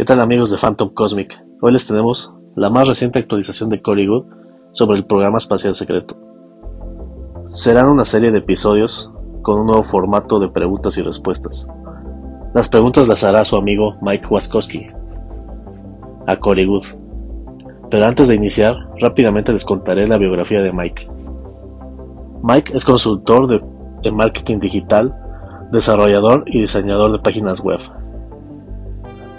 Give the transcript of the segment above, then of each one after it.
¿Qué tal amigos de Phantom Cosmic? Hoy les tenemos la más reciente actualización de Cory Good sobre el programa espacial secreto. Serán una serie de episodios con un nuevo formato de preguntas y respuestas. Las preguntas las hará su amigo Mike Waskowski a Cory Good. Pero antes de iniciar, rápidamente les contaré la biografía de Mike. Mike es consultor de marketing digital, desarrollador y diseñador de páginas web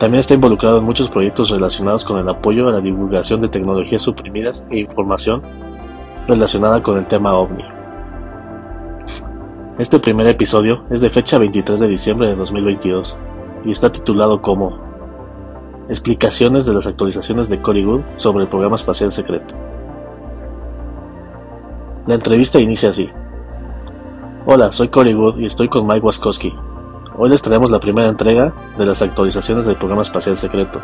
también está involucrado en muchos proyectos relacionados con el apoyo a la divulgación de tecnologías suprimidas e información relacionada con el tema OVNI. Este primer episodio es de fecha 23 de diciembre de 2022 y está titulado como Explicaciones de las actualizaciones de Cory Good sobre el programa espacial secreto. La entrevista inicia así. Hola, soy Cory Good y estoy con Mike Waskowski, Hoy les traemos la primera entrega de las actualizaciones del programa espacial secreto.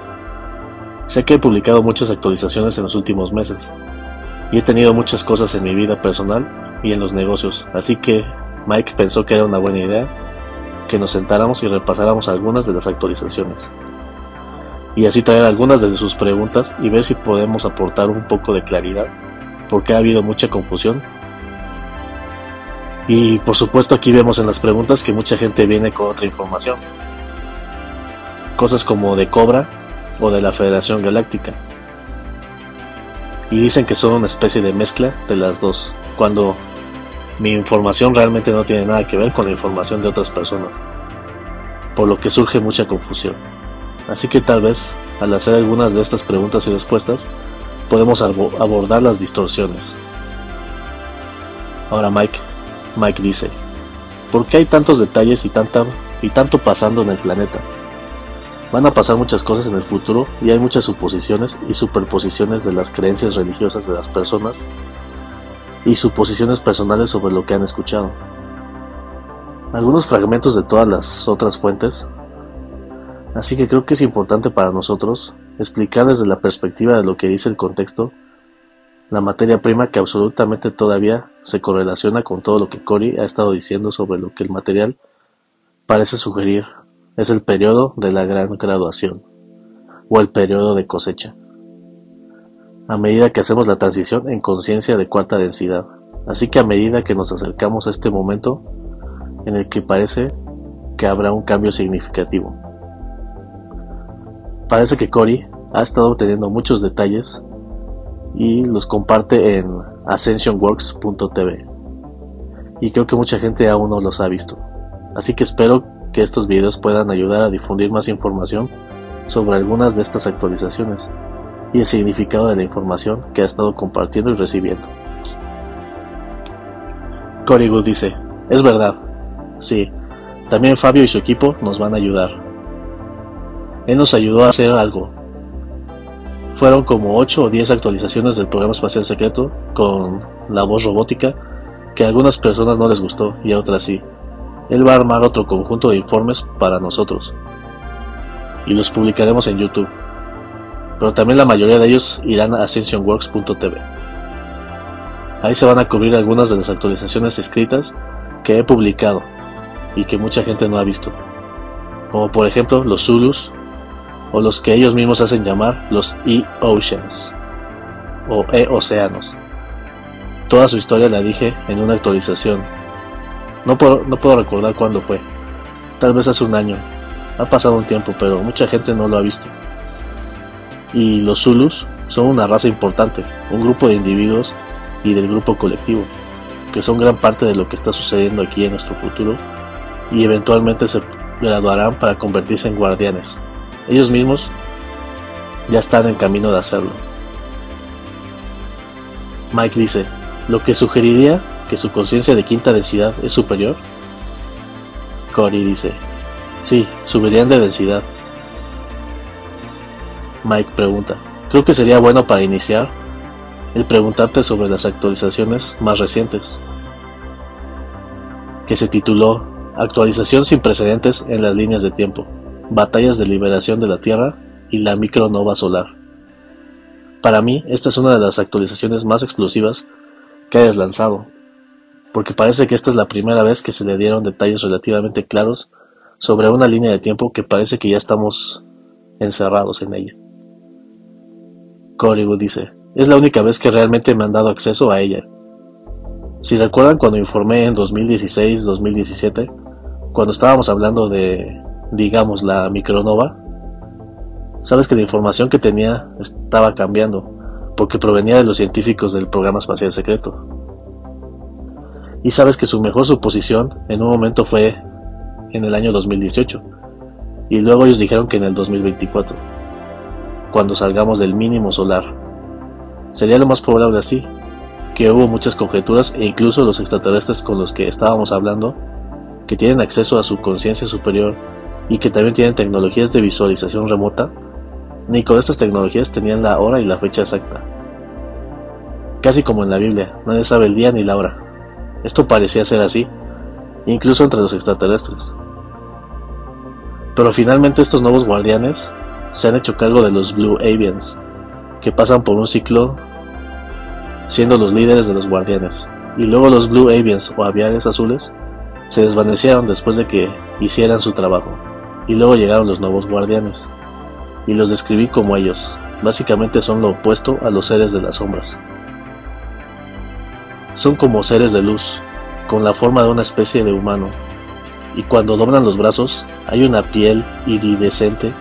Sé que he publicado muchas actualizaciones en los últimos meses y he tenido muchas cosas en mi vida personal y en los negocios, así que Mike pensó que era una buena idea que nos sentáramos y repasáramos algunas de las actualizaciones. Y así traer algunas de sus preguntas y ver si podemos aportar un poco de claridad, porque ha habido mucha confusión y por supuesto aquí vemos en las preguntas que mucha gente viene con otra información. Cosas como de Cobra o de la Federación Galáctica. Y dicen que son una especie de mezcla de las dos, cuando mi información realmente no tiene nada que ver con la información de otras personas. Por lo que surge mucha confusión. Así que tal vez, al hacer algunas de estas preguntas y respuestas, podemos abordar las distorsiones. Ahora Mike, Mike dice, ¿por qué hay tantos detalles y, tanta, y tanto pasando en el planeta? Van a pasar muchas cosas en el futuro y hay muchas suposiciones y superposiciones de las creencias religiosas de las personas y suposiciones personales sobre lo que han escuchado. Algunos fragmentos de todas las otras fuentes, así que creo que es importante para nosotros explicar desde la perspectiva de lo que dice el contexto la materia prima que absolutamente todavía se correlaciona con todo lo que Cory ha estado diciendo sobre lo que el material parece sugerir es el periodo de la gran graduación o el periodo de cosecha. A medida que hacemos la transición en conciencia de cuarta densidad, así que a medida que nos acercamos a este momento en el que parece que habrá un cambio significativo. Parece que Cory ha estado obteniendo muchos detalles y los comparte en ascensionworks.tv. Y creo que mucha gente aún no los ha visto. Así que espero que estos videos puedan ayudar a difundir más información sobre algunas de estas actualizaciones y el significado de la información que ha estado compartiendo y recibiendo. Cory dice, es verdad, sí, también Fabio y su equipo nos van a ayudar. Él nos ayudó a hacer algo, fueron como 8 o 10 actualizaciones del programa espacial secreto con la voz robótica que a algunas personas no les gustó y a otras sí. Él va a armar otro conjunto de informes para nosotros y los publicaremos en YouTube. Pero también la mayoría de ellos irán a ascensionworks.tv. Ahí se van a cubrir algunas de las actualizaciones escritas que he publicado y que mucha gente no ha visto. Como por ejemplo los Zulus, o los que ellos mismos hacen llamar los E-Oceans o E-Océanos. Toda su historia la dije en una actualización. No puedo, no puedo recordar cuándo fue. Tal vez hace un año. Ha pasado un tiempo, pero mucha gente no lo ha visto. Y los Zulus son una raza importante, un grupo de individuos y del grupo colectivo, que son gran parte de lo que está sucediendo aquí en nuestro futuro y eventualmente se graduarán para convertirse en guardianes. Ellos mismos ya están en camino de hacerlo. Mike dice, lo que sugeriría que su conciencia de quinta densidad es superior. Cory dice, sí, subirían de densidad. Mike pregunta, creo que sería bueno para iniciar el preguntarte sobre las actualizaciones más recientes, que se tituló Actualización sin precedentes en las líneas de tiempo. Batallas de Liberación de la Tierra y la Micronova Solar. Para mí, esta es una de las actualizaciones más explosivas que hayas lanzado, porque parece que esta es la primera vez que se le dieron detalles relativamente claros sobre una línea de tiempo que parece que ya estamos encerrados en ella. Coreywood dice, es la única vez que realmente me han dado acceso a ella. Si recuerdan cuando informé en 2016-2017, cuando estábamos hablando de, digamos, la micronova, sabes que la información que tenía estaba cambiando, porque provenía de los científicos del programa espacial secreto. Y sabes que su mejor suposición en un momento fue en el año 2018, y luego ellos dijeron que en el 2024, cuando salgamos del mínimo solar. Sería lo más probable así, que hubo muchas conjeturas e incluso los extraterrestres con los que estábamos hablando, que tienen acceso a su conciencia superior y que también tienen tecnologías de visualización remota, ni con estas tecnologías tenían la hora y la fecha exacta. Casi como en la Biblia, nadie sabe el día ni la hora. Esto parecía ser así, incluso entre los extraterrestres. Pero finalmente estos nuevos guardianes se han hecho cargo de los Blue Avians, que pasan por un ciclo siendo los líderes de los guardianes, y luego los Blue Avians o aviares azules se desvanecieron después de que hicieran su trabajo, y luego llegaron los nuevos guardianes, y los describí como ellos, básicamente son lo opuesto a los seres de las sombras. Son como seres de luz, con la forma de una especie de humano, y cuando doblan los brazos hay una piel iridescente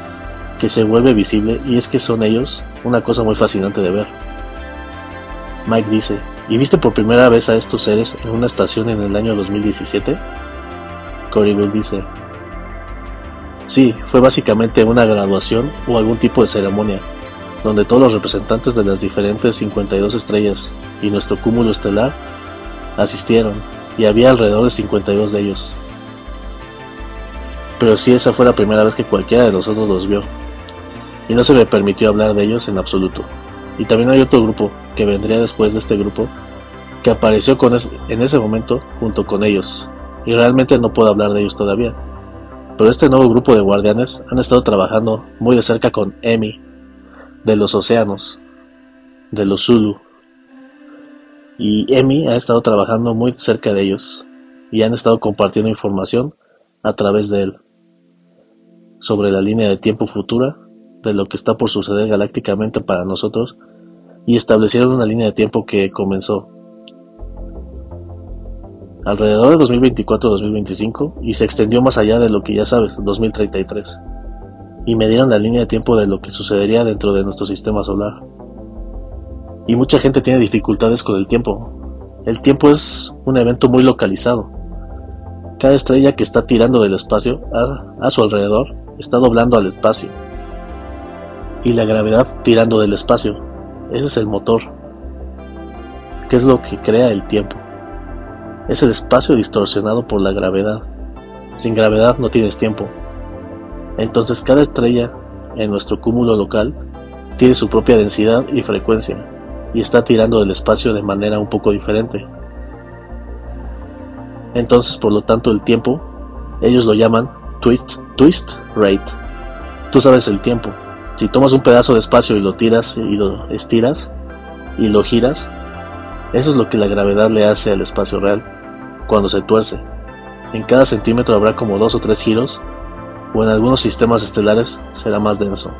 que se vuelve visible y es que son ellos una cosa muy fascinante de ver. Mike dice, ¿y viste por primera vez a estos seres en una estación en el año 2017? Corey dice, sí, fue básicamente una graduación o algún tipo de ceremonia, donde todos los representantes de las diferentes 52 estrellas y nuestro cúmulo estelar asistieron, y había alrededor de 52 de ellos pero sí esa fue la primera vez que cualquiera de nosotros los vio, y no se me permitió hablar de ellos en absoluto. Y también hay otro grupo que vendría después de este grupo que apareció con en ese momento junto con ellos, y realmente no puedo hablar de ellos todavía. Pero este nuevo grupo de guardianes han estado trabajando muy de cerca con Emi, de los océanos, de los Zulu. Y Emi ha estado trabajando muy cerca de ellos, y han estado compartiendo información a través de él sobre la línea de tiempo futura de lo que está por suceder galácticamente para nosotros y establecieron una línea de tiempo que comenzó alrededor de 2024-2025 y se extendió más allá de lo que ya sabes, 2033. Y me dieron la línea de tiempo de lo que sucedería dentro de nuestro sistema solar. Y mucha gente tiene dificultades con el tiempo. El tiempo es un evento muy localizado. Cada estrella que está tirando del espacio a, a su alrededor está doblando al espacio. Y la gravedad tirando del espacio. Ese es el motor. ¿Qué es lo que crea el tiempo? Es el espacio distorsionado por la gravedad. Sin gravedad no tienes tiempo. Entonces cada estrella en nuestro cúmulo local tiene su propia densidad y frecuencia y está tirando del espacio de manera un poco diferente. Entonces, por lo tanto, el tiempo, ellos lo llaman twist, twist rate. Tú sabes el tiempo. Si tomas un pedazo de espacio y lo tiras y lo estiras y lo giras, eso es lo que la gravedad le hace al espacio real cuando se tuerce. En cada centímetro habrá como dos o tres giros, o en algunos sistemas estelares será más denso.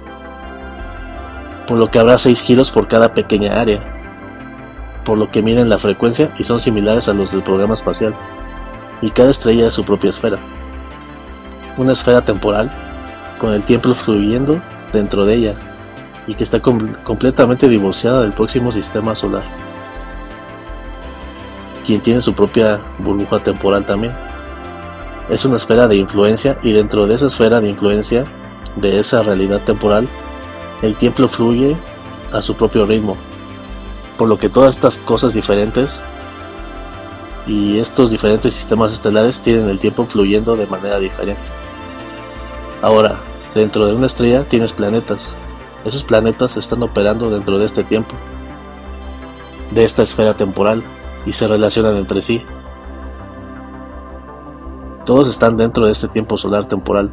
Por lo que habrá seis giros por cada pequeña área, por lo que miden la frecuencia y son similares a los del programa espacial, y cada estrella es su propia esfera una esfera temporal con el tiempo fluyendo dentro de ella y que está completamente divorciada del próximo sistema solar, quien tiene su propia burbuja temporal también. Es una esfera de influencia y dentro de esa esfera de influencia de esa realidad temporal, el tiempo fluye a su propio ritmo, por lo que todas estas cosas diferentes y estos diferentes sistemas estelares tienen el tiempo fluyendo de manera diferente. Ahora, dentro de una estrella tienes planetas. Esos planetas están operando dentro de este tiempo, de esta esfera temporal, y se relacionan entre sí. Todos están dentro de este tiempo solar temporal,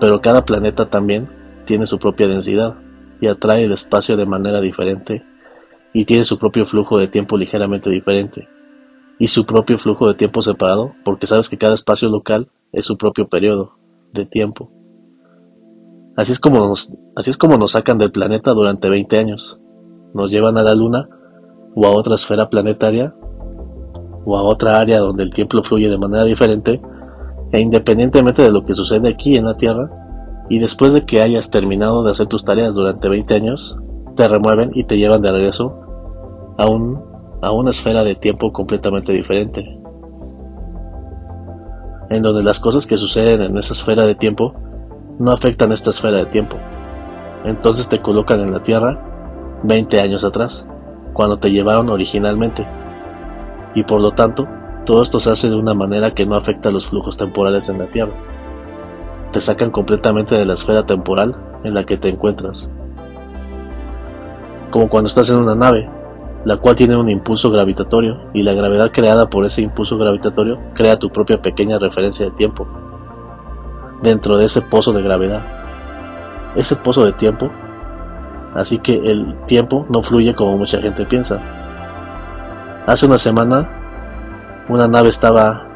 pero cada planeta también tiene su propia densidad y atrae el espacio de manera diferente y tiene su propio flujo de tiempo ligeramente diferente y su propio flujo de tiempo separado porque sabes que cada espacio local es su propio periodo de tiempo. Así es como nos, así es como nos sacan del planeta durante 20 años. Nos llevan a la Luna o a otra esfera planetaria o a otra área donde el tiempo fluye de manera diferente e independientemente de lo que sucede aquí en la Tierra, y después de que hayas terminado de hacer tus tareas durante 20 años, te remueven y te llevan de regreso a, un, a una esfera de tiempo completamente diferente, en donde las cosas que suceden en esa esfera de tiempo no afectan esta esfera de tiempo. Entonces te colocan en la Tierra 20 años atrás, cuando te llevaron originalmente, y por lo tanto, todo esto se hace de una manera que no afecta los flujos temporales en la Tierra. Te sacan completamente de la esfera temporal en la que te encuentras. Como cuando estás en una nave la cual tiene un impulso gravitatorio y la gravedad creada por ese impulso gravitatorio crea tu propia pequeña referencia de tiempo dentro de ese pozo de gravedad. Ese pozo de tiempo, así que el tiempo no fluye como mucha gente piensa. Hace una semana una nave estaba...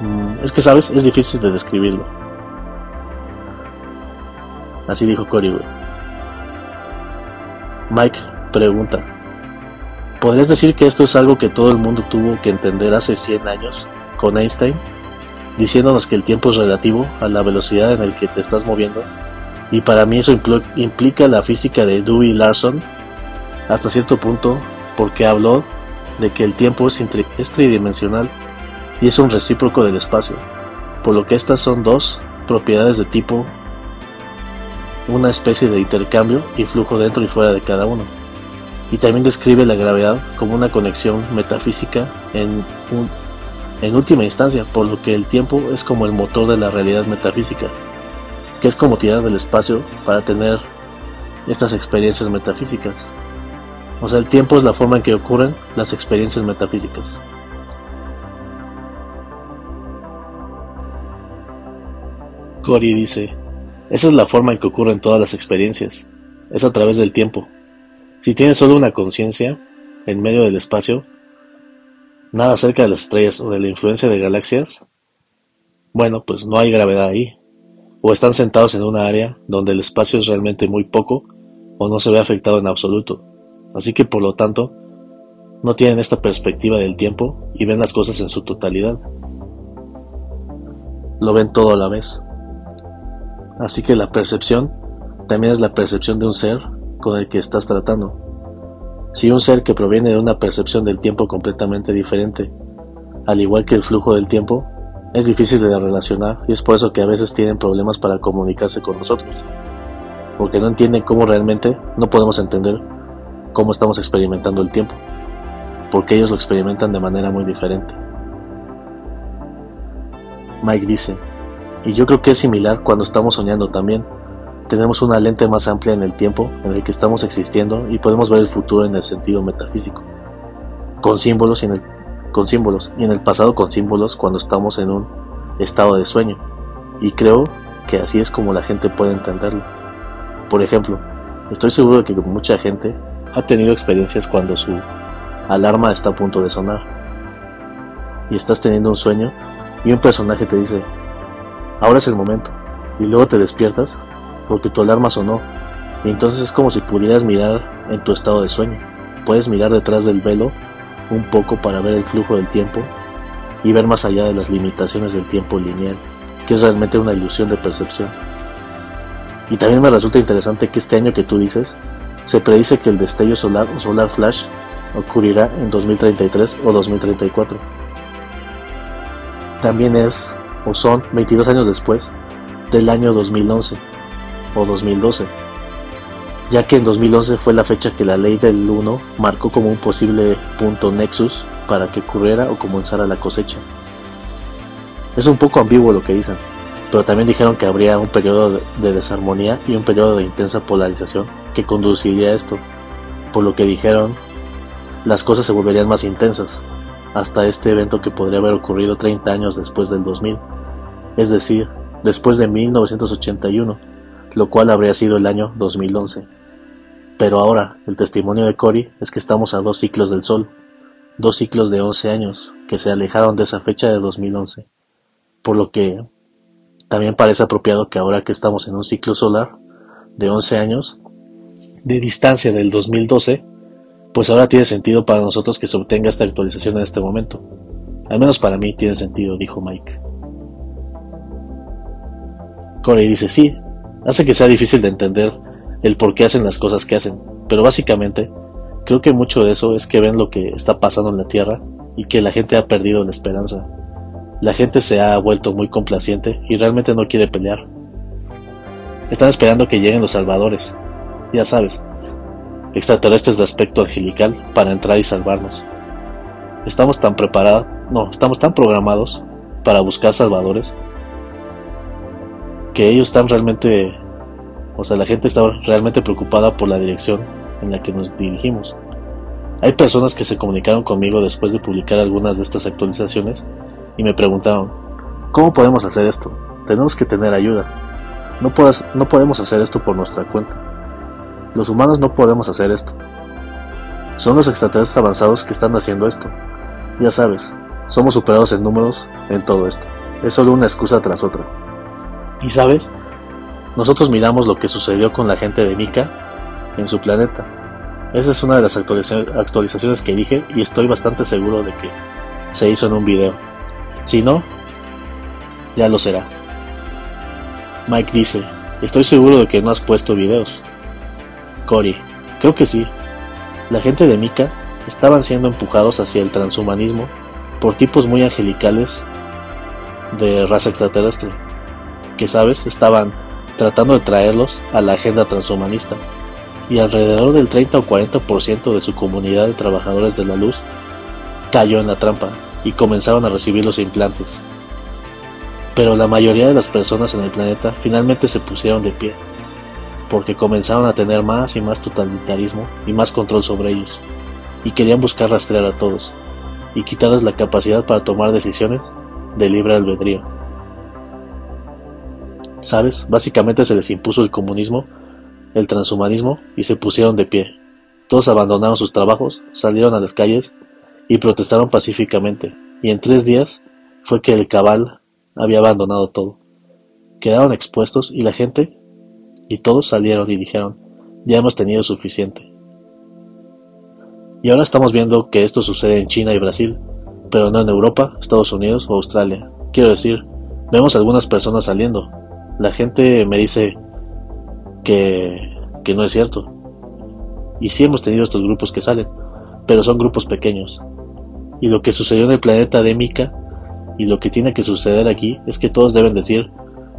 Mm, es que sabes, es difícil de describirlo. Así dijo Cory. Mike pregunta, ¿Podrías decir que esto es algo que todo el mundo tuvo que entender hace 100 años con Einstein, diciéndonos que el tiempo es relativo a la velocidad en la que te estás moviendo? Y para mí eso implica la física de Dewey Larson hasta cierto punto porque habló de que el tiempo es, tridimensional y es un recíproco del espacio, por lo que estas son dos propiedades de tipo una especie de intercambio y flujo dentro y fuera de cada uno y también describe la gravedad como una conexión metafísica en, en última instancia, por lo que el tiempo es como el motor de la realidad metafísica, que es como tirar del espacio para tener estas experiencias metafísicas. O sea, el tiempo es la forma en que ocurren las experiencias metafísicas. Cory dice, esa es la forma en que ocurren todas las experiencias, es a través del tiempo. Si tienes solo una conciencia en medio del espacio, nada acerca de las estrellas o de la influencia de galaxias, bueno, pues no hay gravedad ahí. O están sentados en una área donde el espacio es realmente muy poco o no se ve afectado en absoluto. Así que por lo tanto, no tienen esta perspectiva del tiempo y ven las cosas en su totalidad. Lo ven todo a la vez. Así que la percepción también es la percepción de un ser con el que estás tratando. Si un ser que proviene de una percepción del tiempo completamente diferente, al igual que el flujo del tiempo, es difícil de relacionar y es por eso que a veces tienen problemas para comunicarse con nosotros, porque no entienden cómo realmente no podemos entender cómo estamos experimentando el tiempo, porque ellos lo experimentan de manera muy diferente. Mike dice, y yo creo que es similar cuando estamos soñando también, tenemos una lente más amplia en el tiempo en el que estamos existiendo y podemos ver el futuro en el sentido metafísico, con símbolos y en el, pasado con símbolos cuando estamos en un estado de sueño. Y creo que así es como la gente puede entenderlo. Por ejemplo, estoy seguro de que mucha gente ha tenido experiencias cuando su alarma está a punto de sonar y estás teniendo un sueño y un personaje te dice, ahora es el momento, y luego te despiertas porque tu alarma sonó, y entonces es como si pudieras mirar en tu estado de sueño. Puedes mirar detrás del velo un poco para ver el flujo del tiempo y ver más allá de las limitaciones del tiempo lineal, que es realmente una ilusión de percepción. Y también me resulta interesante que este año que tú dices, se predice que el destello solar o solar flash ocurrirá en 2033 o 2034. También es, o son, 22 años después del año 2011 o 2012, ya que en 2011 fue la fecha que la ley del 1 marcó como un posible punto nexus para que ocurriera o comenzara la cosecha. Es un poco ambiguo lo que dicen, pero también dijeron que habría un periodo de desarmonía y un periodo de intensa polarización que conduciría a esto, por lo que dijeron las cosas se volverían más intensas, hasta este evento que podría haber ocurrido 30 años después del 2000, es decir, después de 1981 lo cual habría sido el año 2011. Pero ahora, el testimonio de Cory es que estamos a dos ciclos del Sol, dos ciclos de 11 años que se alejaron de esa fecha de 2011, por lo que También parece apropiado que ahora que estamos en un ciclo solar de 11 años, de distancia del 2012, pues ahora tiene sentido para nosotros que se obtenga esta actualización en este momento. Al menos para mí tiene sentido, dijo Mike. Corey dice, sí, hace que sea difícil de entender el por qué hacen las cosas que hacen, pero básicamente creo que mucho de eso es que ven lo que está pasando en la Tierra y que la gente ha perdido la esperanza. La gente se ha vuelto muy complaciente y realmente no quiere pelear. Están esperando que lleguen los salvadores, ya sabes, extraterrestres de aspecto angelical para entrar y salvarnos. Estamos tan preparados, no, estamos tan programados para buscar salvadores que ellos están realmente, o sea, la gente está realmente preocupada por la dirección en la que nos dirigimos. Hay personas que se comunicaron conmigo después de publicar algunas de estas actualizaciones y me preguntaron, ¿cómo podemos hacer esto? Tenemos que tener ayuda. No, no podemos hacer esto por nuestra cuenta. Los humanos no podemos hacer esto. Son los extraterrestres avanzados que están haciendo esto. Ya sabes, somos superados en números en todo esto. Es solo una excusa tras otra. Y sabes, nosotros miramos lo que sucedió con la gente de Mika en su planeta. Esa es una de las actualizaciones que dije y estoy bastante seguro de que se hizo en un video. Si no, ya lo será. Mike dice, estoy seguro de que no has puesto videos. Cory, creo que sí. La gente de Mika estaban siendo empujados hacia el transhumanismo por tipos muy angelicales de raza extraterrestre, que sabes, estaban tratando de traerlos a la agenda transhumanista, y alrededor del 30 o 40% de su comunidad de trabajadores de la luz cayó en la trampa y comenzaron a recibir los implantes. Pero la mayoría de las personas en el planeta finalmente se pusieron de pie, porque comenzaron a tener más y más totalitarismo y más control sobre ellos, y querían buscar rastrear a todos, y quitarles la capacidad para tomar decisiones de libre albedrío. ¿Sabes? Básicamente se les impuso el comunismo, el transhumanismo, y se pusieron de pie. Todos abandonaron sus trabajos, salieron a las calles y protestaron pacíficamente, y en tres días fue que el cabal había abandonado todo. Quedaron expuestos y la gente y todos salieron y dijeron, ya hemos tenido suficiente. Y ahora estamos viendo que esto sucede en China y Brasil, pero no en Europa, Estados Unidos o Australia. Quiero decir, vemos algunas personas saliendo. La gente me dice que, que no es cierto. Y sí hemos tenido estos grupos que salen, pero son grupos pequeños. Y lo que sucedió en el planeta de Mika y lo que tiene que suceder aquí es que todos deben decir,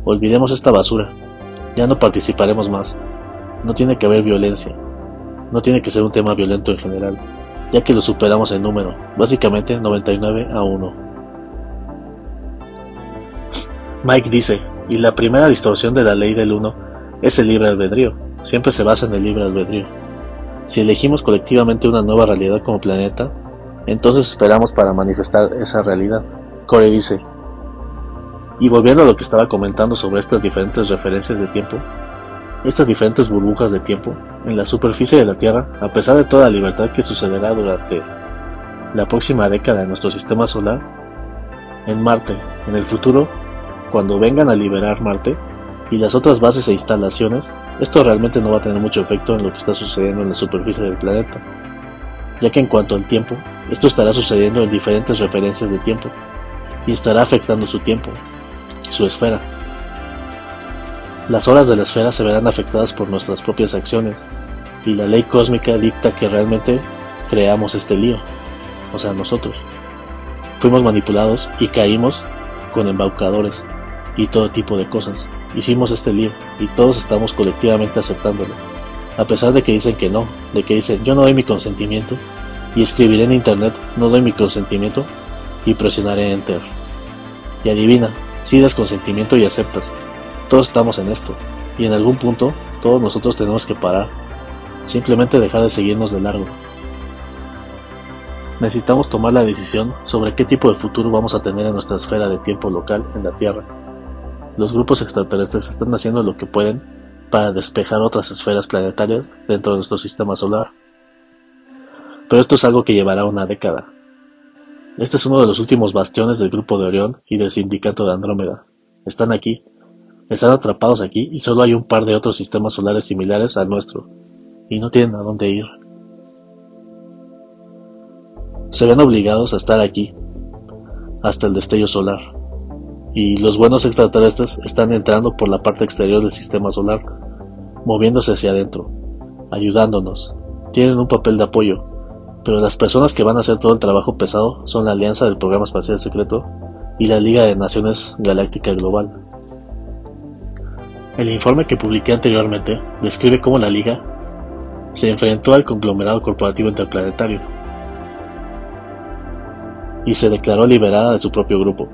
olvidemos esta basura, ya no participaremos más. No tiene que haber violencia. No tiene que ser un tema violento en general, ya que lo superamos en número, básicamente 99 a 1. Mike dice, y la primera distorsión de la ley del 1 es el libre albedrío, siempre se basa en el libre albedrío. Si elegimos colectivamente una nueva realidad como planeta, entonces esperamos para manifestar esa realidad. Corey dice, y volviendo a lo que estaba comentando sobre estas diferentes referencias de tiempo, estas diferentes burbujas de tiempo en la superficie de la Tierra, a pesar de toda la libertad que sucederá durante la próxima década en nuestro sistema solar, en Marte, en el futuro, cuando vengan a liberar Marte y las otras bases e instalaciones, esto realmente no va a tener mucho efecto en lo que está sucediendo en la superficie del planeta, ya que en cuanto al tiempo, esto estará sucediendo en diferentes referencias de tiempo y estará afectando su tiempo, su esfera. Las horas de la esfera se verán afectadas por nuestras propias acciones y la ley cósmica dicta que realmente creamos este lío, o sea, nosotros. Fuimos manipulados y caímos con embaucadores y todo tipo de cosas. Hicimos este lío y todos estamos colectivamente aceptándolo. A pesar de que dicen que no, de que dicen yo no doy mi consentimiento y escribiré en internet no doy mi consentimiento y presionaré enter. Y adivina, si das consentimiento y aceptas. Todos estamos en esto. Y en algún punto, todos nosotros tenemos que parar. Simplemente dejar de seguirnos de largo. Necesitamos tomar la decisión sobre qué tipo de futuro vamos a tener en nuestra esfera de tiempo local en la Tierra. Los grupos extraterrestres están haciendo lo que pueden para despejar otras esferas planetarias dentro de nuestro sistema solar. Pero esto es algo que llevará una década. Este es uno de los últimos bastiones del grupo de Orión y del sindicato de Andrómeda. Están aquí, Están atrapados aquí y solo hay un par de otros sistemas solares similares al nuestro, y no tienen a dónde ir. Se ven obligados a estar aquí, hasta el destello solar, y los buenos extraterrestres están entrando por la parte exterior del sistema solar, moviéndose hacia adentro, ayudándonos. Tienen un papel de apoyo, pero las personas que van a hacer todo el trabajo pesado son la Alianza del Programa Espacial Secreto y la Liga de Naciones Galáctica Global. El informe que publiqué anteriormente describe cómo la Liga se enfrentó al conglomerado corporativo interplanetario y se declaró liberada de su propio grupo,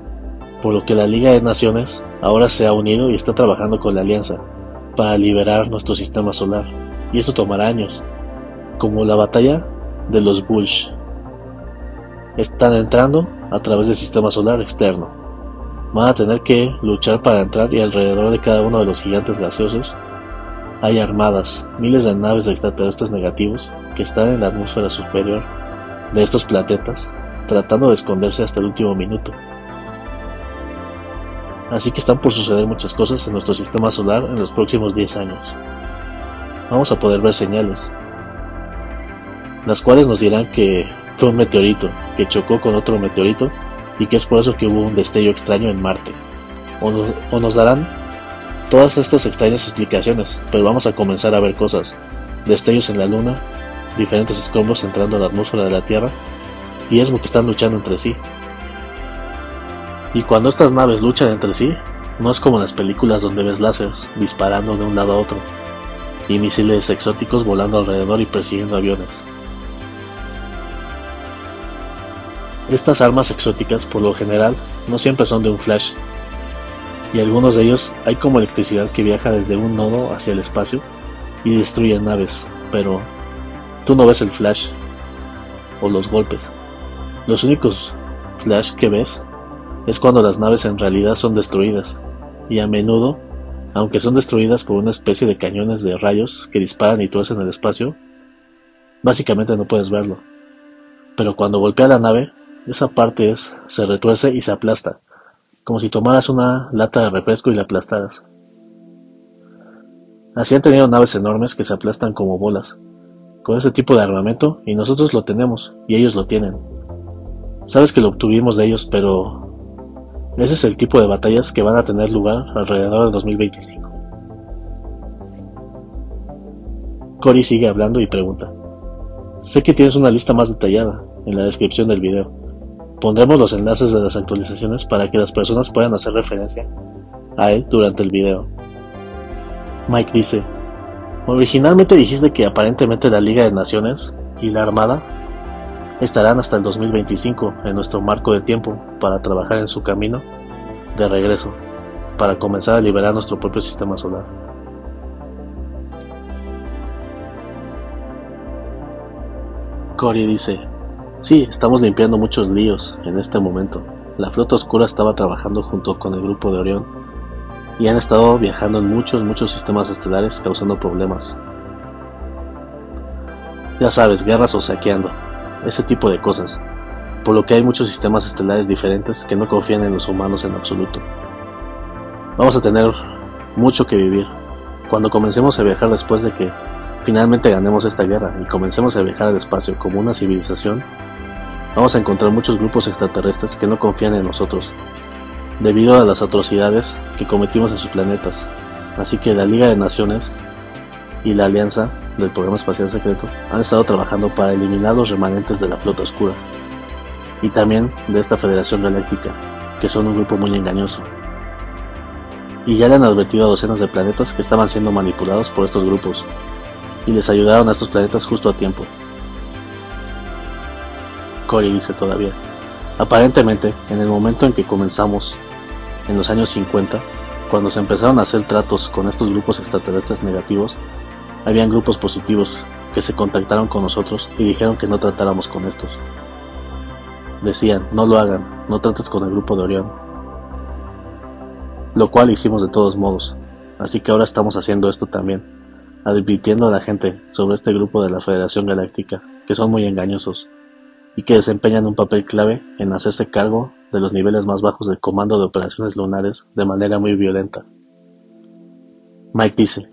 por lo que la Liga de Naciones ahora se ha unido y está trabajando con la Alianza para liberar nuestro sistema solar, y esto tomará años, como la batalla de los Bulls. Están entrando a través del sistema solar externo van a tener que luchar para entrar y alrededor de cada uno de los gigantes gaseosos hay armadas, miles de naves extraterrestres negativos que están en la atmósfera superior de estos planetas tratando de esconderse hasta el último minuto. Así que están por suceder muchas cosas en nuestro sistema solar en los próximos 10 años. Vamos a poder ver señales, las cuales nos dirán que fue un meteorito que chocó con otro meteorito y que es por eso que hubo un destello extraño en Marte. O nos, darán todas estas extrañas explicaciones, pero vamos a comenzar a ver cosas. Destellos en la Luna, diferentes escombros entrando a la atmósfera de la Tierra, y es lo que están luchando entre sí. Y cuando estas naves luchan entre sí, no es como en las películas donde ves láseres disparando de un lado a otro, y misiles exóticos volando alrededor y persiguiendo aviones. Estas armas exóticas, por lo general, no siempre son de un flash, y algunos de ellos hay como electricidad que viaja desde un nodo hacia el espacio y destruye naves, pero tú no ves el flash o los golpes. Los únicos flash que ves es cuando las naves en realidad son destruidas, y a menudo, aunque son destruidas por una especie de cañones de rayos que disparan y tuercen el espacio, básicamente no puedes verlo. Pero cuando golpea la nave, esa parte es, se retuerce y se aplasta, como si tomaras una lata de refresco y la aplastaras. Así han tenido naves enormes que se aplastan como bolas, con ese tipo de armamento, y nosotros lo tenemos, y ellos lo tienen. Sabes que lo obtuvimos de ellos, pero ese es el tipo de batallas que van a tener lugar alrededor de 2025. Cory sigue hablando y pregunta. Sé que tienes una lista más detallada en la descripción del video. Pondremos los enlaces de las actualizaciones para que las personas puedan hacer referencia a él durante el video. Mike dice, originalmente dijiste que aparentemente la Liga de Naciones y la Armada estarán hasta el 2025 en nuestro marco de tiempo para trabajar en su camino de regreso, para comenzar a liberar nuestro propio sistema solar. Cory dice, Sí, estamos limpiando muchos líos en este momento. La flota oscura estaba trabajando junto con el grupo de Orión y han estado viajando en muchos, muchos sistemas estelares causando problemas. Ya sabes, guerras o saqueando, ese tipo de cosas, por lo que hay muchos sistemas estelares diferentes que no confían en los humanos en absoluto. Vamos a tener mucho que vivir. Cuando comencemos a viajar después de que finalmente ganemos esta guerra y comencemos a viajar al espacio como una civilización, vamos a encontrar muchos grupos extraterrestres que no confían en nosotros, debido a las atrocidades que cometimos en sus planetas. Así que la Liga de Naciones y la Alianza del Programa Espacial Secreto han estado trabajando para eliminar los remanentes de la flota oscura y también de esta Federación Galáctica, que son un grupo muy engañoso. Y ya le han advertido a docenas de planetas que estaban siendo manipulados por estos grupos, y les ayudaron a estos planetas justo a tiempo. Cory dice todavía. Aparentemente, en el momento en que comenzamos, en los años 50, cuando se empezaron a hacer tratos con estos grupos extraterrestres negativos, habían grupos positivos que se contactaron con nosotros y dijeron que no tratáramos con estos. Decían, no lo hagan, no trates con el grupo de Orión. Lo cual hicimos de todos modos, así que ahora estamos haciendo esto también, advirtiendo a la gente sobre este grupo de la Federación Galáctica, que son muy engañosos y que desempeñan un papel clave en hacerse cargo de los niveles más bajos del comando de operaciones lunares de manera muy violenta. Mike dice,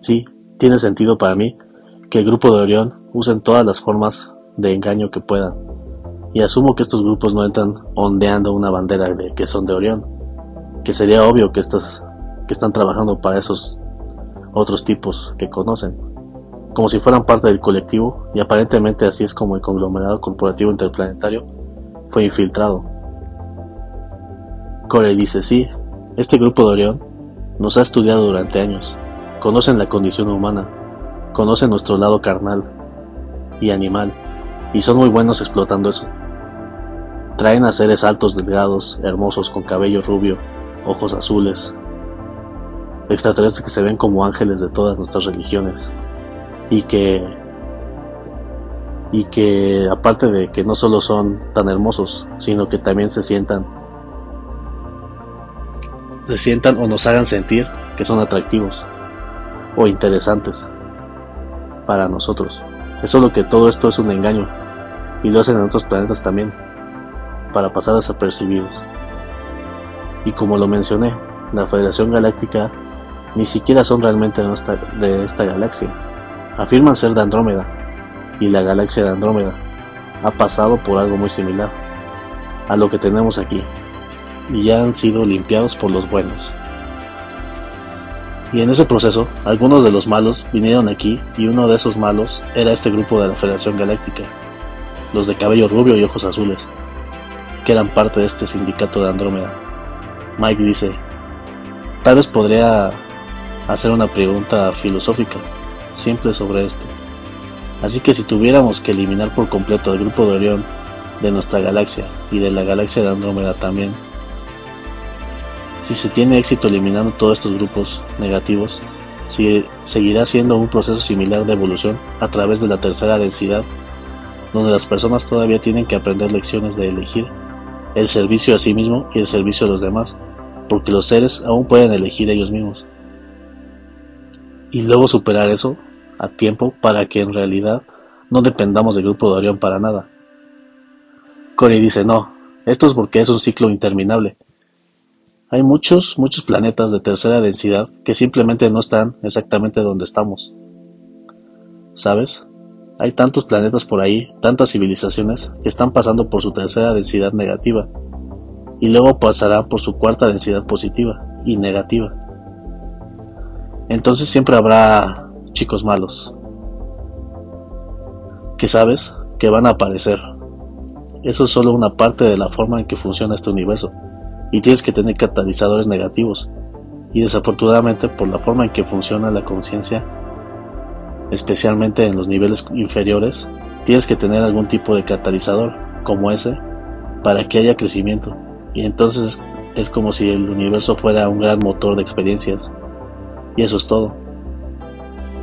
sí, tiene sentido para mí que el grupo de Orión usen todas las formas de engaño que puedan, y asumo que estos grupos no entran ondeando una bandera de que son de Orión, que sería obvio que, estas, que están trabajando para esos otros tipos que conocen, como si fueran parte del colectivo, y aparentemente así es como el conglomerado corporativo interplanetario fue infiltrado. Corey dice, sí, este grupo de Orión nos ha estudiado durante años, conocen la condición humana, conocen nuestro lado carnal y animal, y son muy buenos explotando eso. Traen a seres altos, delgados, hermosos, con cabello rubio, ojos azules, extraterrestres que se ven como ángeles de todas nuestras religiones, y que y que aparte de que no solo son tan hermosos, sino que también se sientan se sientan o nos hagan sentir que son atractivos o interesantes para nosotros. Es solo que todo esto es un engaño y lo hacen en otros planetas también para pasar desapercibidos. Y como lo mencioné, la Federación Galáctica ni siquiera son realmente de, de esta galaxia. Afirman ser de Andrómeda y la galaxia de Andrómeda ha pasado por algo muy similar a lo que tenemos aquí y ya han sido limpiados por los buenos. Y en ese proceso, algunos de los malos vinieron aquí y uno de esos malos era este grupo de la Federación Galáctica, los de cabello rubio y ojos azules, que eran parte de este sindicato de Andrómeda. Mike dice, tal vez podría hacer una pregunta filosófica, simple sobre esto. Así que si tuviéramos que eliminar por completo el grupo de Orión de nuestra galaxia y de la galaxia de Andrómeda también, si se tiene éxito eliminando todos estos grupos negativos, seguirá siendo un proceso similar de evolución a través de la tercera densidad, donde las personas todavía tienen que aprender lecciones de elegir el servicio a sí mismo y el servicio a los demás, porque los seres aún pueden elegir ellos mismos. Y luego superar eso a tiempo para que en realidad no dependamos del grupo de Orión para nada. Corey dice, no, esto es porque es un ciclo interminable hay muchos, muchos planetas de tercera densidad que simplemente no están exactamente donde estamos. ¿Sabes? Hay tantos planetas por ahí, tantas civilizaciones que están pasando por su tercera densidad negativa y luego pasarán por su cuarta densidad positiva y negativa. Entonces siempre habrá chicos malos que sabes que van a aparecer. Eso es solo una parte de la forma en que funciona este universo y tienes que tener catalizadores negativos. Y desafortunadamente por la forma en que funciona la conciencia, especialmente en los niveles inferiores, tienes que tener algún tipo de catalizador como ese para que haya crecimiento. Y entonces es como si el universo fuera un gran motor de experiencias. Y eso es todo.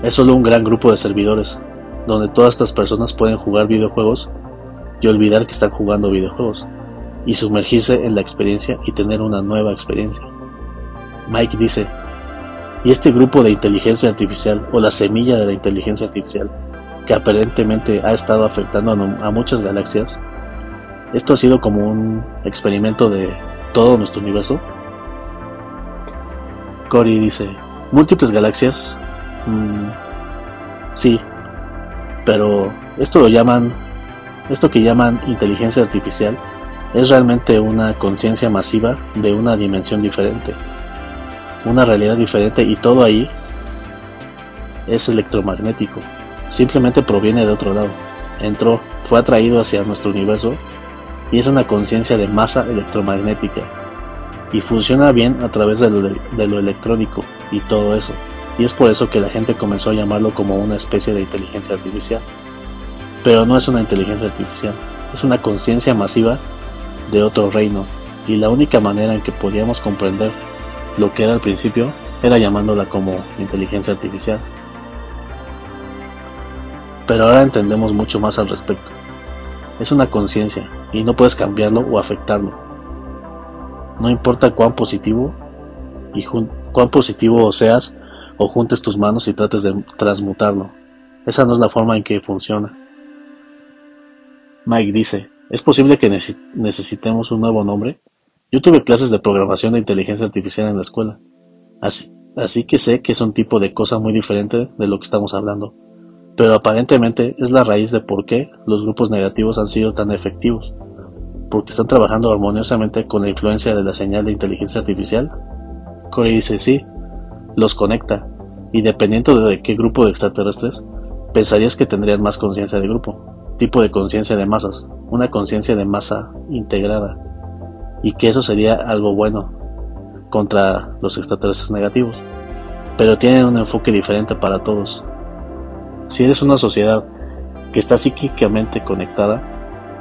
Es solo un gran grupo de servidores, donde todas estas personas pueden jugar videojuegos y olvidar que están jugando videojuegos y sumergirse en la experiencia y tener una nueva experiencia. Mike dice, y este grupo de inteligencia artificial o la semilla de la inteligencia artificial que aparentemente ha estado afectando a, muchas galaxias, esto ha sido como un experimento de todo nuestro universo. Cory dice, múltiples galaxias, mm, sí, pero esto lo llaman, esto que llaman inteligencia artificial, es realmente una conciencia masiva de una dimensión diferente, una realidad diferente y todo ahí es electromagnético, simplemente proviene de otro lado, entró, fue atraído hacia nuestro universo y es una conciencia de masa electromagnética y funciona bien a través de lo, electrónico y todo eso. Y es por eso que la gente comenzó a llamarlo como una especie de inteligencia artificial. Pero no es una inteligencia artificial, es una conciencia masiva de otro reino, y la única manera en que podíamos comprender lo que era al principio era llamándola como inteligencia artificial. Pero ahora entendemos mucho más al respecto. Es una conciencia y no puedes cambiarlo o afectarlo. No importa cuán positivo y cuán positivo seas o juntes tus manos y trates de transmutarlo. Esa no es la forma en que funciona. Mike dice, ¿Es posible que necesitemos un nuevo nombre? Yo tuve clases de programación de inteligencia artificial en la escuela. Así que sé que es un tipo de cosa muy diferente de lo que estamos hablando, pero aparentemente es la raíz de por qué los grupos negativos han sido tan efectivos, porque están trabajando armoniosamente con la influencia de la señal de inteligencia artificial. Corey dice sí, los conecta, y dependiendo de qué grupo de extraterrestres, pensarías que tendrían más conciencia de grupo, tipo de conciencia de masas, una conciencia de masa integrada, y que eso sería algo bueno contra los extraterrestres negativos, pero tienen un enfoque diferente para todos. Si eres una sociedad que está psíquicamente conectada,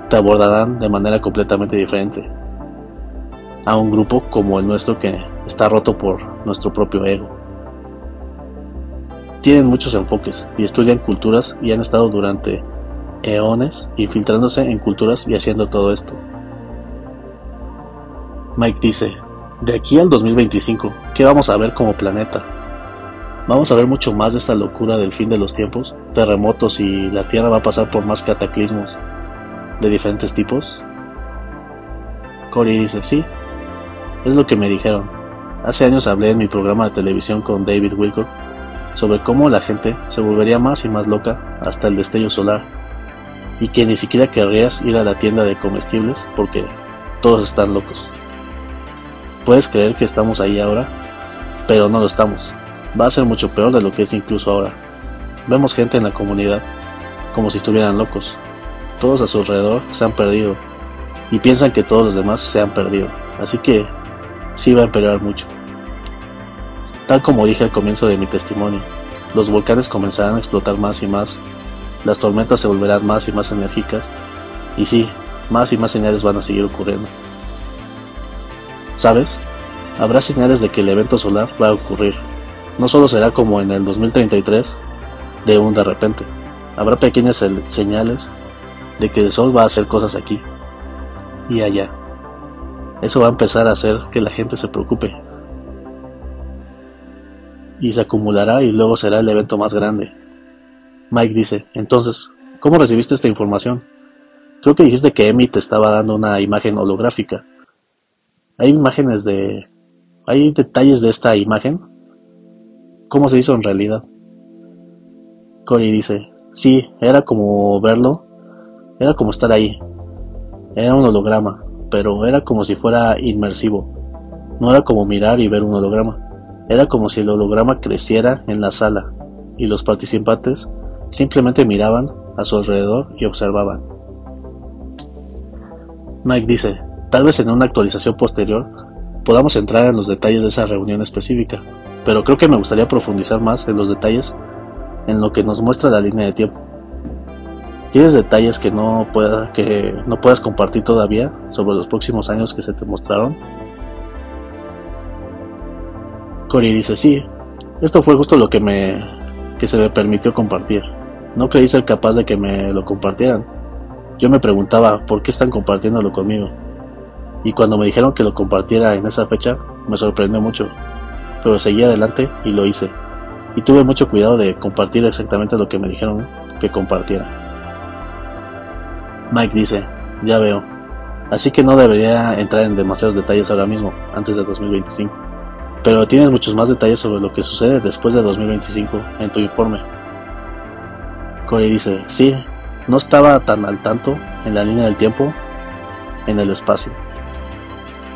te abordarán de manera completamente diferente a un grupo como el nuestro que está roto por nuestro propio ego. Tienen muchos enfoques y estudian culturas y han estado durante eones infiltrándose en culturas y haciendo todo esto. Mike dice, de aquí al 2025, ¿qué vamos a ver como planeta? Vamos a ver mucho más de esta locura del fin de los tiempos, terremotos y la Tierra va a pasar por más cataclismos de diferentes tipos. Corey dice, sí, es lo que me dijeron. Hace años hablé en mi programa de televisión con David Wilcock sobre cómo la gente se volvería más y más loca hasta el destello solar y que ni siquiera querrías ir a la tienda de comestibles porque todos están locos. Puedes creer que estamos ahí ahora, pero no lo estamos. Va a ser mucho peor de lo que es incluso ahora. Vemos gente en la comunidad como si estuvieran locos. Todos a su alrededor se han perdido y piensan que todos los demás se han perdido. Así que sí va a empeorar mucho. Tal como dije al comienzo de mi testimonio, los volcanes comenzarán a explotar más y más, las tormentas se volverán más y más enérgicas, y sí, más y más señales van a seguir ocurriendo. ¿Sabes? Habrá señales de que el evento solar va a ocurrir. No solo será como en el 2033, de un de repente. Habrá pequeñas señales de que el sol va a hacer cosas aquí y allá. Eso va a empezar a hacer que la gente se preocupe y se acumulará y luego será el evento más grande. Mike dice, entonces, ¿cómo recibiste esta información? Creo que dijiste que Emi te estaba dando una imagen holográfica. ¿Hay imágenes de... ¿Hay detalles de esta imagen? ¿Cómo se hizo en realidad? Cory dice, sí, era como verlo, era como estar ahí. Era un holograma, pero era como si fuera inmersivo. No era como mirar y ver un holograma. Era como si el holograma creciera en la sala y los participantes simplemente miraban a su alrededor y observaban. Mike dice, tal vez en una actualización posterior podamos entrar en los detalles de esa reunión específica, pero creo que me gustaría profundizar más en los detalles en lo que nos muestra la línea de tiempo. ¿Tienes detalles que no, pueda, que no puedas compartir todavía sobre los próximos años que se te mostraron? Cory dice, sí, esto fue justo lo que, me, que se me permitió compartir. No creí ser capaz de que me lo compartieran. Yo me preguntaba, ¿por qué están compartiéndolo conmigo? Y cuando me dijeron que lo compartiera en esa fecha, me sorprendió mucho. Pero seguí adelante y lo hice. Y tuve mucho cuidado de compartir exactamente lo que me dijeron que compartiera. Mike dice, ya veo. Así que no debería entrar en demasiados detalles ahora mismo, antes de 2025 pero tienes muchos más detalles sobre lo que sucede después de 2025 en tu informe. Corey dice, sí, no estaba tan al tanto en la línea del tiempo en el espacio.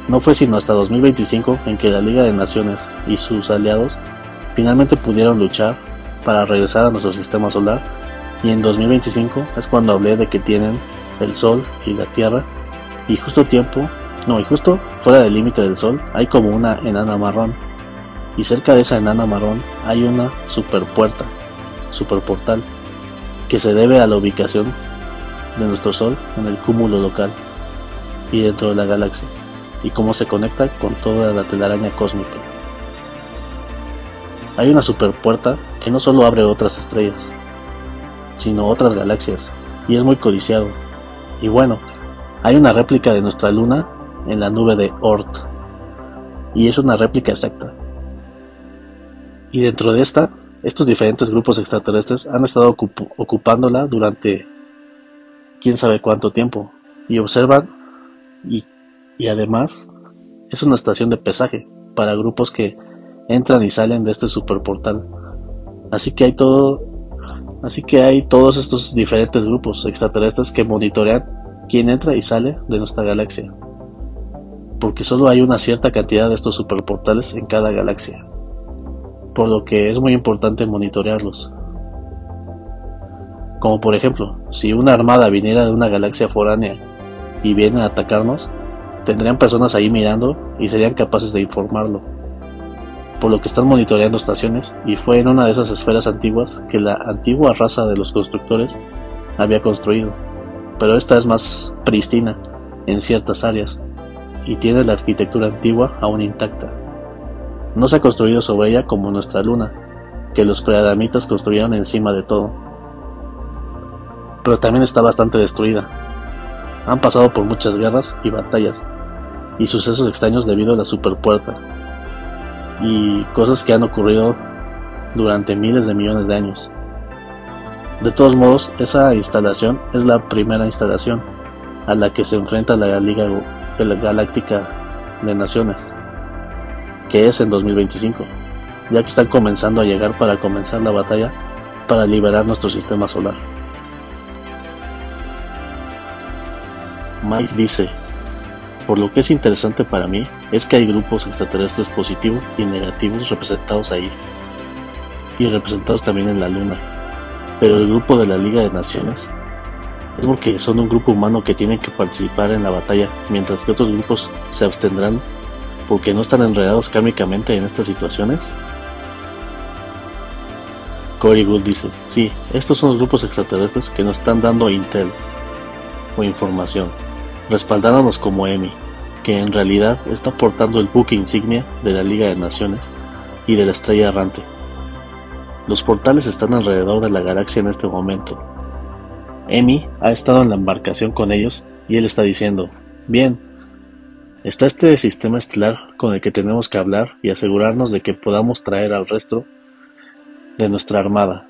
No fue sino hasta 2025 en que la Liga de Naciones y sus aliados finalmente pudieron luchar para regresar a nuestro sistema solar y en 2025 es cuando hablé de que tienen el Sol y la Tierra y justo tiempo no, y justo fuera del límite del sol hay como una enana marrón. Y cerca de esa enana marrón hay una super puerta, super portal, que se debe a la ubicación de nuestro sol en el cúmulo local y dentro de la galaxia, y cómo se conecta con toda la telaraña cósmica. Hay una super puerta que no solo abre otras estrellas, sino otras galaxias, y es muy codiciado. Y bueno, hay una réplica de nuestra luna en la nube de Oort, y es una réplica exacta. Y dentro de esta, estos diferentes grupos extraterrestres han estado ocupándola durante quién sabe cuánto tiempo, y observan, y, y además es una estación de pesaje para grupos que entran y salen de este superportal. Así que hay todo, así que hay todos estos diferentes grupos extraterrestres que monitorean quién entra y sale de nuestra galaxia. Porque solo hay una cierta cantidad de estos superportales en cada galaxia. Por lo que es muy importante monitorearlos. Como por ejemplo, si una armada viniera de una galaxia foránea y viene a atacarnos, tendrían personas ahí mirando y serían capaces de informarlo. Por lo que están monitoreando estaciones y fue en una de esas esferas antiguas que la antigua raza de los constructores había construido, pero esta es más pristina en ciertas áreas y tiene la arquitectura antigua aún intacta. No se ha construido sobre ella como nuestra luna, que los preadamitas construyeron encima de todo. Pero también está bastante destruida. Han pasado por muchas guerras y batallas, y sucesos extraños debido a la superpuerta y cosas que han ocurrido durante miles de millones de años. De todos modos, esa instalación es la primera instalación a la que se enfrenta la Liga Galáctica de Naciones, que es en 2025, ya que están comenzando a llegar para comenzar la batalla para liberar nuestro sistema solar. Mike dice, por lo que es interesante para mí es que hay grupos extraterrestres positivos y negativos representados ahí, y representados también en la Luna. Pero el grupo de la Liga de Naciones es porque son un grupo humano que tiene que participar en la batalla, mientras que otros grupos se abstendrán porque no están enredados kármicamente en estas situaciones. Cory Good dice, sí, estos son los grupos extraterrestres que nos están dando intel o información respaldándonos como EMI, que en realidad está portando el buque insignia de la Liga de Naciones y de la Estrella Errante. Los portales están alrededor de la galaxia en este momento. EMI ha estado en la embarcación con ellos y él está diciendo, bien, está este sistema estelar con el que tenemos que hablar y asegurarnos de que podamos traer al resto de nuestra armada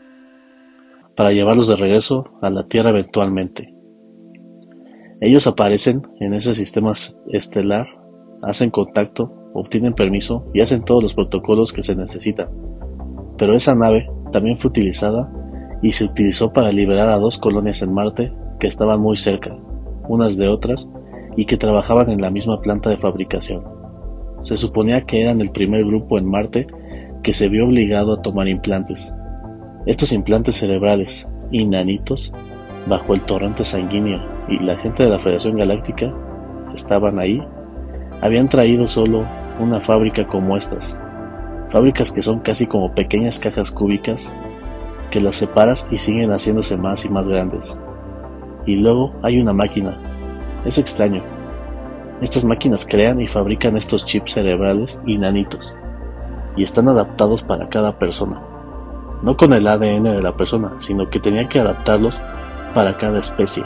para llevarlos de regreso a la Tierra eventualmente. Ellos aparecen en ese sistema estelar, hacen contacto, obtienen permiso y hacen todos los protocolos que se necesitan. Pero esa nave también fue utilizada y se utilizó para liberar a dos colonias en Marte que estaban muy cerca, unas de otras, y que trabajaban en la misma planta de fabricación. Se suponía que eran el primer grupo en Marte que se vio obligado a tomar implantes. Estos implantes cerebrales, inanitos, bajo el torrente sanguíneo y la gente de la Federación Galáctica estaban ahí, habían traído solo una fábrica como estas, fábricas que son casi como pequeñas cajas cúbicas que las separas y siguen haciéndose más y más grandes. Y luego hay una máquina. Es extraño. Estas máquinas crean y fabrican estos chips cerebrales inanitos y están adaptados para cada persona. No con el ADN de la persona, sino que tenían que adaptarlos para cada especie.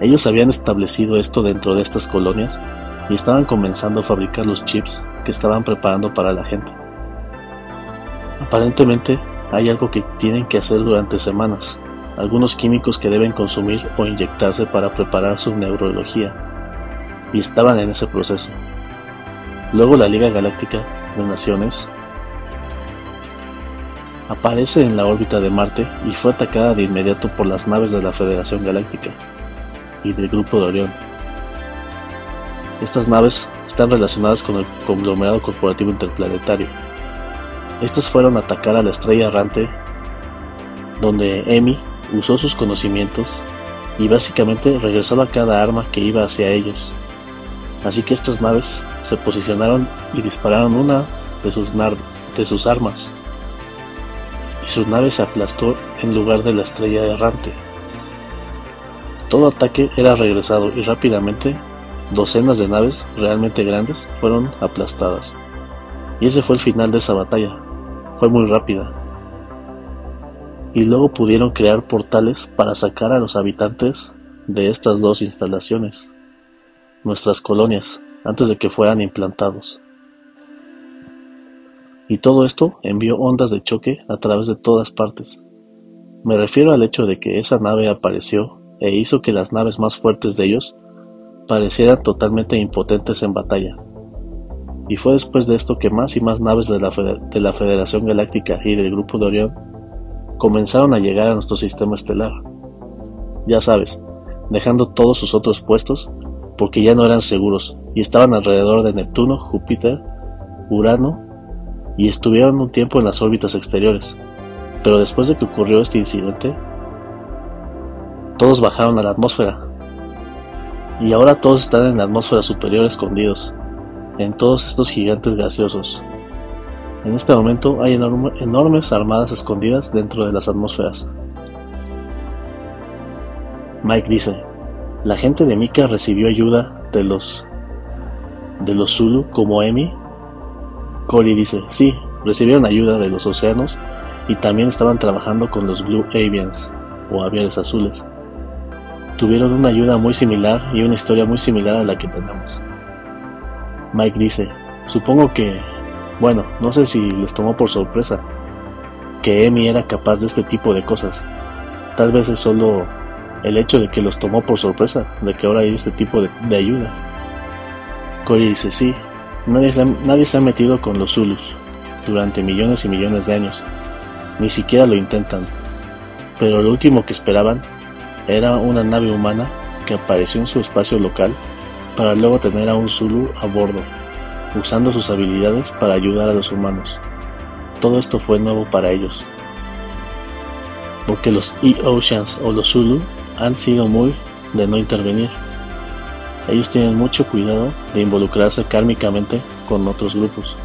Ellos habían establecido esto dentro de estas colonias y estaban comenzando a fabricar los chips que estaban preparando para la gente. Aparentemente hay algo que tienen que hacer durante semanas, algunos químicos que deben consumir o inyectarse para preparar su neurología, y estaban en ese proceso. Luego la Liga Galáctica de Naciones aparece en la órbita de Marte y fue atacada de inmediato por las naves de la Federación Galáctica y del Grupo de Orión. Estas naves están relacionadas con el conglomerado corporativo interplanetario. Estas fueron a atacar a la estrella errante, donde Emi usó sus conocimientos y básicamente regresaba cada arma que iba hacia ellos. Así que estas naves se posicionaron y dispararon una de sus, de sus armas. Y su nave se aplastó en lugar de la estrella errante. Todo ataque era regresado y rápidamente docenas de naves realmente grandes fueron aplastadas. Y ese fue el final de esa batalla. Fue muy rápida. Y luego pudieron crear portales para sacar a los habitantes de estas dos instalaciones, nuestras colonias, antes de que fueran implantados. Y todo esto envió ondas de choque a través de todas partes. Me refiero al hecho de que esa nave apareció e hizo que las naves más fuertes de ellos parecieran totalmente impotentes en batalla. y fue después de esto que más y más naves de la, de la Federación Galáctica y del Grupo de Orión comenzaron a llegar a nuestro sistema estelar. Ya sabes, dejando todos sus otros puestos porque ya no eran seguros y estaban alrededor de Neptuno, Júpiter, Urano y estuvieron un tiempo en las órbitas exteriores. Pero después de que ocurrió este incidente, todos bajaron a la atmósfera. Y ahora todos están en la atmósfera superior escondidos, en todos estos gigantes gaseosos. En este momento hay enormes armadas escondidas dentro de las atmósferas. Mike dice, la gente de Mika recibió ayuda de los de los Zulu como Emi. Cory dice, sí, recibieron ayuda de los océanos y también estaban trabajando con los Blue Avians o aviones azules. Tuvieron una ayuda muy similar y una historia muy similar a la que tenemos. Mike dice, supongo que, bueno, no sé si les tomó por sorpresa que Emi era capaz de este tipo de cosas. Tal vez es solo el hecho de que los tomó por sorpresa, de que ahora hay este tipo de, ayuda. Cory dice, sí, nadie se, nadie se ha metido con los Zulus durante millones y millones de años, ni siquiera lo intentan, pero lo último que esperaban era una nave humana que apareció en su espacio local para luego tener a un Zulu a bordo, usando sus habilidades para ayudar a los humanos. Todo esto fue nuevo para ellos, porque los E-Oceans o los Zulu han sido muy de no intervenir. Ellos tienen mucho cuidado de involucrarse kármicamente con otros grupos.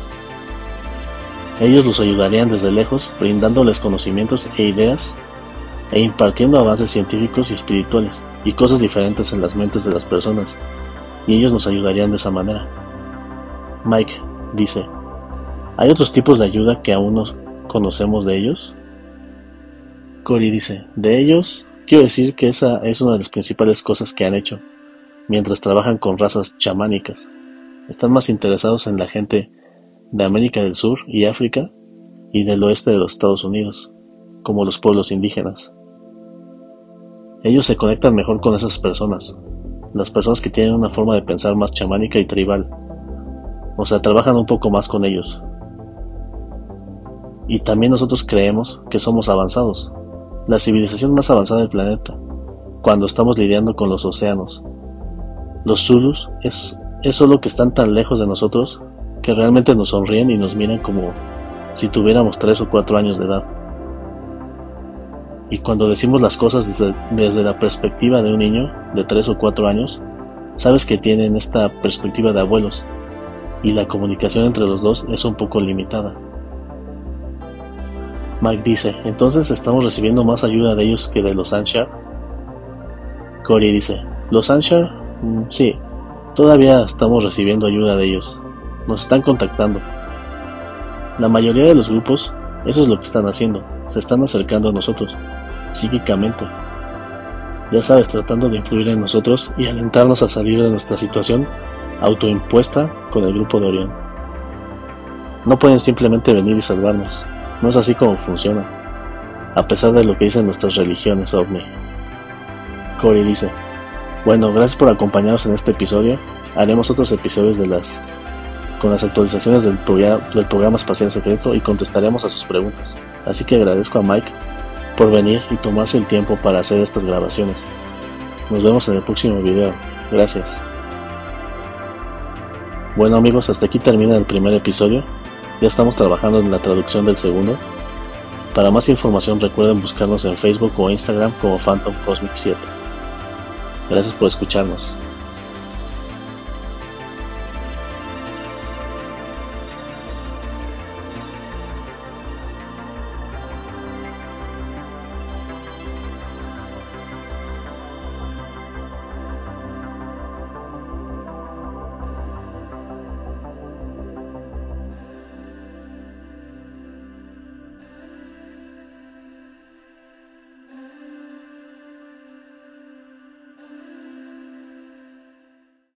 Ellos los ayudarían desde lejos, brindándoles conocimientos e ideas e impartiendo avances científicos y espirituales y cosas diferentes en las mentes de las personas, y ellos nos ayudarían de esa manera. Mike dice, ¿hay otros tipos de ayuda que aún no conocemos de ellos? Cory dice, de ellos Quiero decir que esa es una de las principales cosas que han hecho, mientras trabajan con razas chamánicas. Están más interesados en la gente de América del Sur y África y del oeste de los Estados Unidos, como los pueblos indígenas. Ellos se conectan mejor con esas personas, las personas que tienen una forma de pensar más chamánica y tribal, o sea, trabajan un poco más con ellos. Y también nosotros creemos que somos avanzados, la civilización más avanzada del planeta, cuando estamos lidiando con los océanos. Los Zulus es, es solo que están tan lejos de nosotros que realmente nos sonríen y nos miran como si tuviéramos tres o cuatro años de edad. Y cuando decimos las cosas desde, desde la perspectiva de un niño de tres o cuatro años, sabes que tienen esta perspectiva de abuelos y la comunicación entre los dos es un poco limitada. Mike dice, entonces estamos recibiendo más ayuda de ellos que de los Anshar. Cory dice, los Anshar, mm, sí, todavía estamos recibiendo ayuda de ellos. Nos están contactando. La mayoría de los grupos, eso es lo que están haciendo, se están acercando a nosotros, psíquicamente. Ya sabes, tratando de influir en nosotros y alentarnos a salir de nuestra situación autoimpuesta con el grupo de Orión. No pueden simplemente venir y salvarnos, no es así como funciona, a pesar de lo que dicen nuestras religiones ovni. Cory dice, bueno, gracias por acompañarnos en este episodio. Haremos otros episodios de las con las actualizaciones del, del programa espacial secreto y contestaremos a sus preguntas. Así que agradezco a Mike por venir y tomarse el tiempo para hacer estas grabaciones. Nos vemos en el próximo video. Gracias. Bueno amigos, hasta aquí termina el primer episodio. Ya estamos trabajando en la traducción del segundo. Para más información recuerden buscarnos en Facebook o Instagram como Phantom Cosmic 7. Gracias por escucharnos.